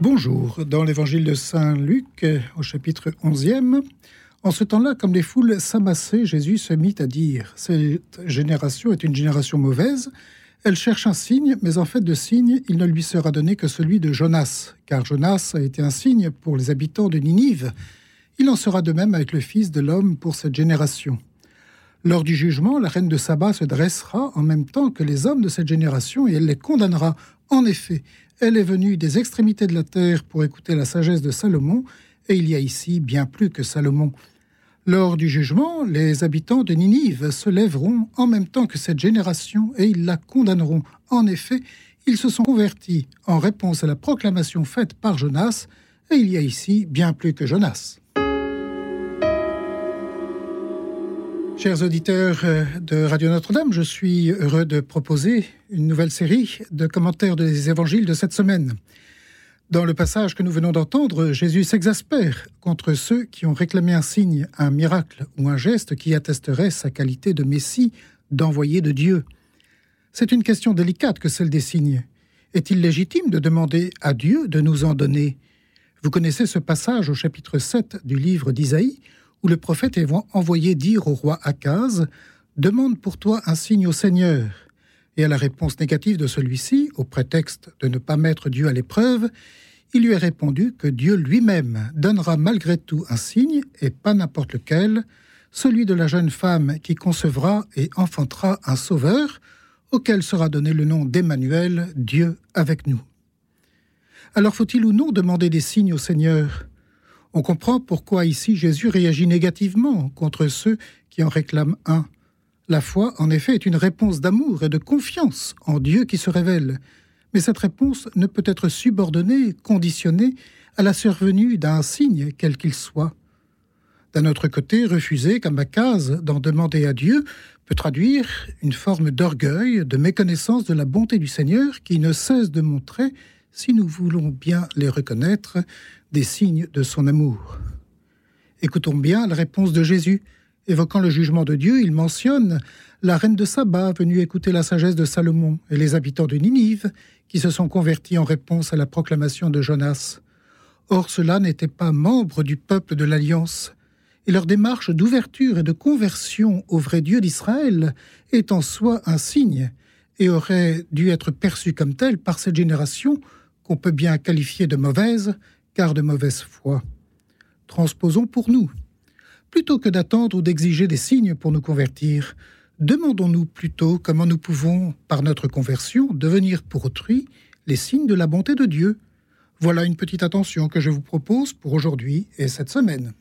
Bonjour, dans l'Évangile de Saint Luc, au chapitre 11e, en ce temps-là, comme les foules s'amassaient, Jésus se mit à dire Cette génération est une génération mauvaise. Elle cherche un signe, mais en fait de signe, il ne lui sera donné que celui de Jonas, car Jonas a été un signe pour les habitants de Ninive. Il en sera de même avec le Fils de l'homme pour cette génération. Lors du jugement, la reine de Saba se dressera en même temps que les hommes de cette génération et elle les condamnera. En effet, elle est venue des extrémités de la terre pour écouter la sagesse de Salomon, et il y a ici bien plus que Salomon. Lors du jugement, les habitants de Ninive se lèveront en même temps que cette génération et ils la condamneront. En effet, ils se sont convertis en réponse à la proclamation faite par Jonas, et il y a ici bien plus que Jonas. Chers auditeurs euh, de Radio Notre-Dame, je suis heureux de proposer une nouvelle série de commentaires des évangiles de cette semaine. Dans le passage que nous venons d'entendre, Jésus s'exaspère contre ceux qui ont réclamé un signe, un miracle ou un geste qui attesterait sa qualité de Messie, d'envoyé de Dieu. C'est une question délicate que celle des signes. Est-il légitime de demander à Dieu de nous en donner? Vous connaissez ce passage au chapitre 7 du livre d'Isaïe où le prophète est envoyé dire au roi Akaz Demande pour toi un signe au Seigneur. Et à la réponse négative de celui-ci, au prétexte de ne pas mettre Dieu à l'épreuve, il lui est répondu que Dieu lui-même donnera malgré tout un signe, et pas n'importe lequel, celui de la jeune femme qui concevra et enfantera un sauveur, auquel sera donné le nom d'Emmanuel, Dieu avec nous. Alors faut-il ou non demander des signes au Seigneur? On comprend pourquoi ici Jésus réagit négativement contre ceux qui en réclament un. La foi, en effet, est une réponse d'amour et de confiance en Dieu qui se révèle. Mais cette réponse ne peut être subordonnée, conditionnée à la survenue d'un signe, quel qu'il soit. D'un autre côté, refuser, comme case d'en demander à Dieu peut traduire une forme d'orgueil, de méconnaissance de la bonté du Seigneur qui ne cesse de montrer, si nous voulons bien les reconnaître, des signes de son amour. Écoutons bien la réponse de Jésus. Évoquant le jugement de Dieu, il mentionne la reine de Saba venue écouter la sagesse de Salomon et les habitants de Ninive qui se sont convertis en réponse à la proclamation de Jonas. Or cela n'était pas membres du peuple de l'Alliance, et leur démarche d'ouverture et de conversion au vrai Dieu d'Israël est en soi un signe, et aurait dû être perçue comme telle par cette génération qu'on peut bien qualifier de mauvaise, car de mauvaise foi. Transposons pour nous. Plutôt que d'attendre ou d'exiger des signes pour nous convertir, demandons-nous plutôt comment nous pouvons, par notre conversion, devenir pour autrui les signes de la bonté de Dieu. Voilà une petite attention que je vous propose pour aujourd'hui et cette semaine.